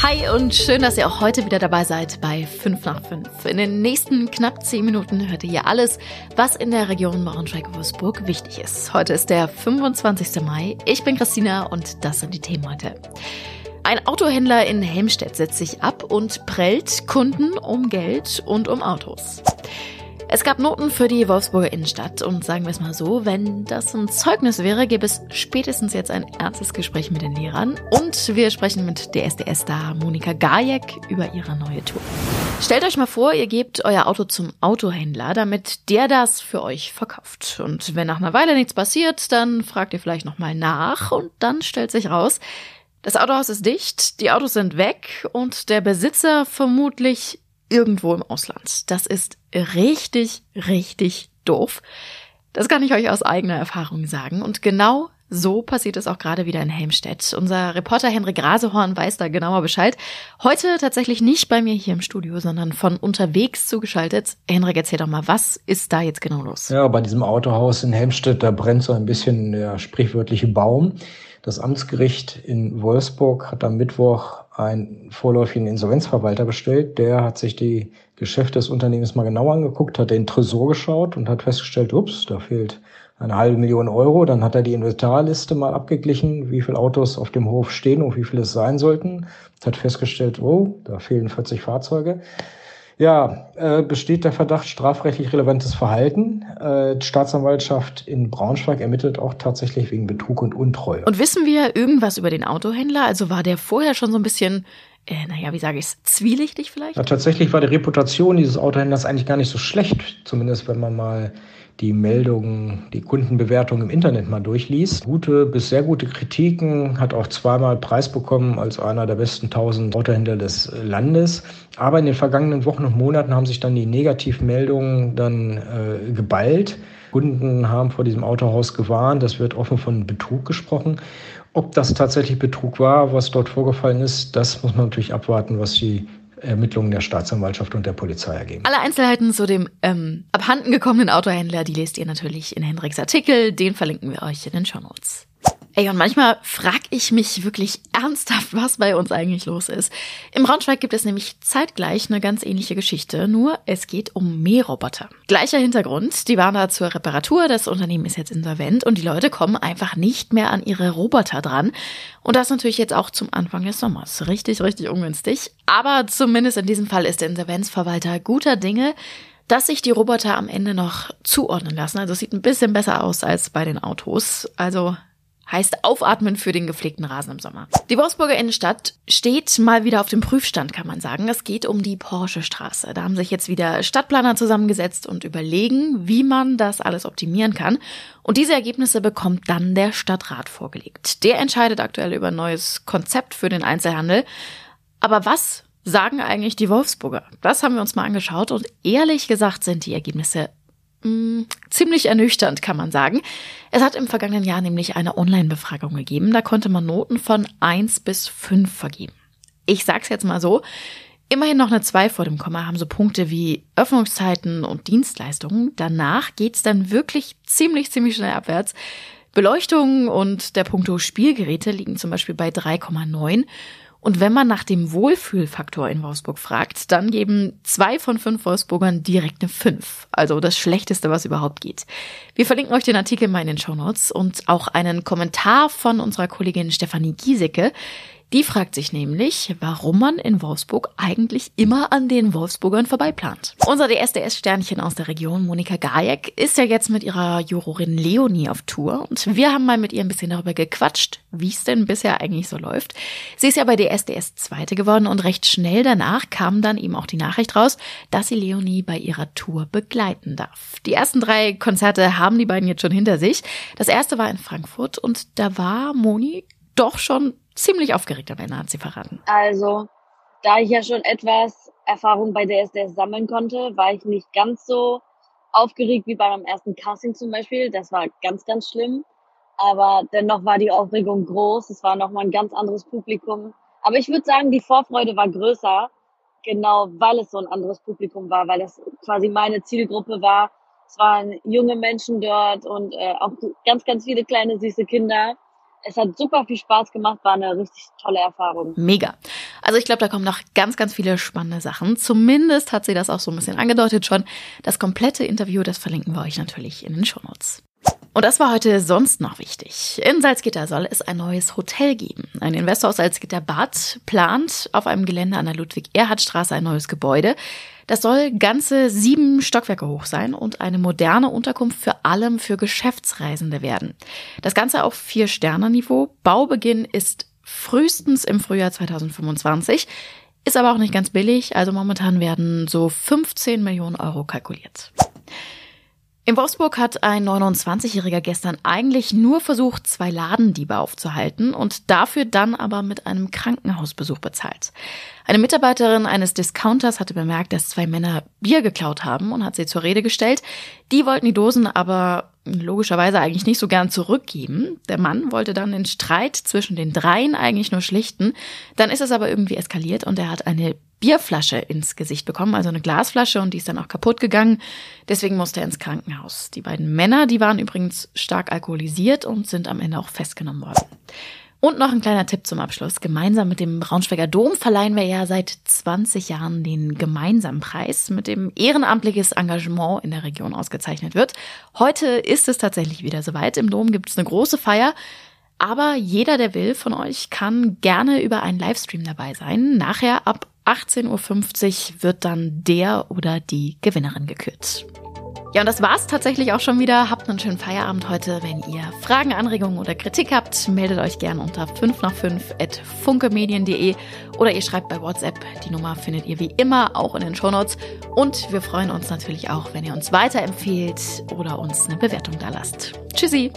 Hi und schön, dass ihr auch heute wieder dabei seid bei 5 nach 5. In den nächsten knapp 10 Minuten hört ihr hier alles, was in der Region Braunschweig-Wolfsburg wichtig ist. Heute ist der 25. Mai. Ich bin Christina und das sind die Themen heute. Ein Autohändler in Helmstedt setzt sich ab und prellt Kunden um Geld und um Autos. Es gab Noten für die Wolfsburger Innenstadt und sagen wir es mal so, wenn das ein Zeugnis wäre, gäbe es spätestens jetzt ein ernstes Gespräch mit den Lehrern und wir sprechen mit DSDS-Star Monika Gajek über ihre neue Tour. Stellt euch mal vor, ihr gebt euer Auto zum Autohändler, damit der das für euch verkauft. Und wenn nach einer Weile nichts passiert, dann fragt ihr vielleicht nochmal nach und dann stellt sich raus, das Autohaus ist dicht, die Autos sind weg und der Besitzer vermutlich irgendwo im Ausland. Das ist richtig, richtig doof. Das kann ich euch aus eigener Erfahrung sagen. Und genau so passiert es auch gerade wieder in Helmstedt. Unser Reporter Henrik Grasehorn weiß da genauer Bescheid. Heute tatsächlich nicht bei mir hier im Studio, sondern von unterwegs zugeschaltet. Henrik, erzähl doch mal, was ist da jetzt genau los? Ja, bei diesem Autohaus in Helmstedt, da brennt so ein bisschen der sprichwörtliche Baum. Das Amtsgericht in Wolfsburg hat am Mittwoch einen vorläufigen Insolvenzverwalter bestellt. Der hat sich die Geschäfte des Unternehmens mal genau angeguckt, hat den Tresor geschaut und hat festgestellt, ups, da fehlt eine halbe Million Euro. Dann hat er die Inventarliste mal abgeglichen, wie viele Autos auf dem Hof stehen und wie viele es sein sollten. Hat festgestellt, oh, da fehlen 40 Fahrzeuge. Ja, äh, besteht der Verdacht strafrechtlich relevantes Verhalten. Äh, die Staatsanwaltschaft in Braunschweig ermittelt auch tatsächlich wegen Betrug und Untreue. Und wissen wir irgendwas über den Autohändler? Also war der vorher schon so ein bisschen äh, naja, wie sage ich es, zwielichtig vielleicht? Ja, tatsächlich war die Reputation dieses Autohändlers eigentlich gar nicht so schlecht, zumindest wenn man mal die Meldungen, die Kundenbewertung im Internet mal durchliest. Gute bis sehr gute Kritiken, hat auch zweimal Preis bekommen als einer der besten 1000 Autohändler des Landes. Aber in den vergangenen Wochen und Monaten haben sich dann die Negativmeldungen dann äh, geballt. Kunden haben vor diesem Autohaus gewarnt, es wird offen von Betrug gesprochen. Ob das tatsächlich Betrug war, was dort vorgefallen ist, das muss man natürlich abwarten, was die Ermittlungen der Staatsanwaltschaft und der Polizei ergeben. Alle Einzelheiten zu dem ähm, abhanden gekommenen Autohändler, die lest ihr natürlich in Hendriks Artikel. Den verlinken wir euch in den Show Notes. Ey, und manchmal frag ich mich wirklich ernsthaft, was bei uns eigentlich los ist. Im Braunschweig gibt es nämlich zeitgleich eine ganz ähnliche Geschichte, nur es geht um Mähroboter. Gleicher Hintergrund, die waren da zur Reparatur, das Unternehmen ist jetzt insolvent und die Leute kommen einfach nicht mehr an ihre Roboter dran. Und das natürlich jetzt auch zum Anfang des Sommers. Richtig, richtig ungünstig. Aber zumindest in diesem Fall ist der Insolvenzverwalter guter Dinge, dass sich die Roboter am Ende noch zuordnen lassen. Also es sieht ein bisschen besser aus als bei den Autos. Also heißt aufatmen für den gepflegten Rasen im Sommer. Die Wolfsburger Innenstadt steht mal wieder auf dem Prüfstand, kann man sagen. Es geht um die Porsche Straße. Da haben sich jetzt wieder Stadtplaner zusammengesetzt und überlegen, wie man das alles optimieren kann. Und diese Ergebnisse bekommt dann der Stadtrat vorgelegt. Der entscheidet aktuell über ein neues Konzept für den Einzelhandel. Aber was sagen eigentlich die Wolfsburger? Das haben wir uns mal angeschaut und ehrlich gesagt sind die Ergebnisse mm, ziemlich ernüchternd, kann man sagen. Es hat im vergangenen Jahr nämlich eine Online-Befragung gegeben. Da konnte man Noten von eins bis fünf vergeben. Ich sag's jetzt mal so. Immerhin noch eine zwei vor dem Komma haben so Punkte wie Öffnungszeiten und Dienstleistungen. Danach geht's dann wirklich ziemlich, ziemlich schnell abwärts. Beleuchtung und der Punkto Spielgeräte liegen zum Beispiel bei 3,9 und wenn man nach dem Wohlfühlfaktor in Wolfsburg fragt, dann geben zwei von fünf Wolfsburgern direkt eine fünf. Also das Schlechteste, was überhaupt geht. Wir verlinken euch den Artikel mal in den Show Notes und auch einen Kommentar von unserer Kollegin Stefanie Giesecke. Die fragt sich nämlich, warum man in Wolfsburg eigentlich immer an den Wolfsburgern vorbeiplant. Unser DSDS-Sternchen aus der Region, Monika Gajek, ist ja jetzt mit ihrer Jurorin Leonie auf Tour und wir haben mal mit ihr ein bisschen darüber gequatscht, wie es denn bisher eigentlich so läuft. Sie ist ja bei DSDS Zweite geworden und recht schnell danach kam dann eben auch die Nachricht raus, dass sie Leonie bei ihrer Tour begleiten darf. Die ersten drei Konzerte haben die beiden jetzt schon hinter sich. Das erste war in Frankfurt und da war Moni doch schon ziemlich aufgeregt am Ende, hat sie verraten. Also, da ich ja schon etwas Erfahrung bei der SDS sammeln konnte, war ich nicht ganz so aufgeregt wie bei meinem ersten Casting zum Beispiel. Das war ganz, ganz schlimm. Aber dennoch war die Aufregung groß. Es war nochmal ein ganz anderes Publikum. Aber ich würde sagen, die Vorfreude war größer, genau weil es so ein anderes Publikum war, weil es quasi meine Zielgruppe war. Es waren junge Menschen dort und äh, auch ganz, ganz viele kleine süße Kinder. Es hat super viel Spaß gemacht, war eine richtig tolle Erfahrung. Mega. Also ich glaube, da kommen noch ganz, ganz viele spannende Sachen. Zumindest hat sie das auch so ein bisschen angedeutet schon. Das komplette Interview, das verlinken wir euch natürlich in den Shownotes. Und das war heute sonst noch wichtig. In Salzgitter soll es ein neues Hotel geben. Ein Investor aus Salzgitter Bad plant auf einem Gelände an der Ludwig-Erhard-Straße ein neues Gebäude. Das soll ganze sieben Stockwerke hoch sein und eine moderne Unterkunft für allem für Geschäftsreisende werden. Das Ganze auf Vier-Sterne-Niveau. Baubeginn ist frühestens im Frühjahr 2025. Ist aber auch nicht ganz billig, also momentan werden so 15 Millionen Euro kalkuliert. In Wolfsburg hat ein 29-Jähriger gestern eigentlich nur versucht, zwei Ladendiebe aufzuhalten und dafür dann aber mit einem Krankenhausbesuch bezahlt. Eine Mitarbeiterin eines Discounters hatte bemerkt, dass zwei Männer Bier geklaut haben und hat sie zur Rede gestellt. Die wollten die Dosen aber logischerweise eigentlich nicht so gern zurückgeben. Der Mann wollte dann den Streit zwischen den dreien eigentlich nur schlichten. Dann ist es aber irgendwie eskaliert und er hat eine Bierflasche ins Gesicht bekommen, also eine Glasflasche und die ist dann auch kaputt gegangen. Deswegen musste er ins Krankenhaus. Die beiden Männer, die waren übrigens stark alkoholisiert und sind am Ende auch festgenommen worden. Und noch ein kleiner Tipp zum Abschluss. Gemeinsam mit dem Braunschweiger Dom verleihen wir ja seit 20 Jahren den gemeinsamen Preis, mit dem ehrenamtliches Engagement in der Region ausgezeichnet wird. Heute ist es tatsächlich wieder soweit. Im Dom gibt es eine große Feier. Aber jeder, der will von euch, kann gerne über einen Livestream dabei sein. Nachher ab 18.50 Uhr wird dann der oder die Gewinnerin gekürt. Ja, und das war's tatsächlich auch schon wieder. Habt einen schönen Feierabend heute. Wenn ihr Fragen, Anregungen oder Kritik habt, meldet euch gerne unter 5 nach 5 at funkemedien.de oder ihr schreibt bei WhatsApp. Die Nummer findet ihr wie immer auch in den Shownotes. Und wir freuen uns natürlich auch, wenn ihr uns weiterempfehlt oder uns eine Bewertung da lasst. Tschüssi!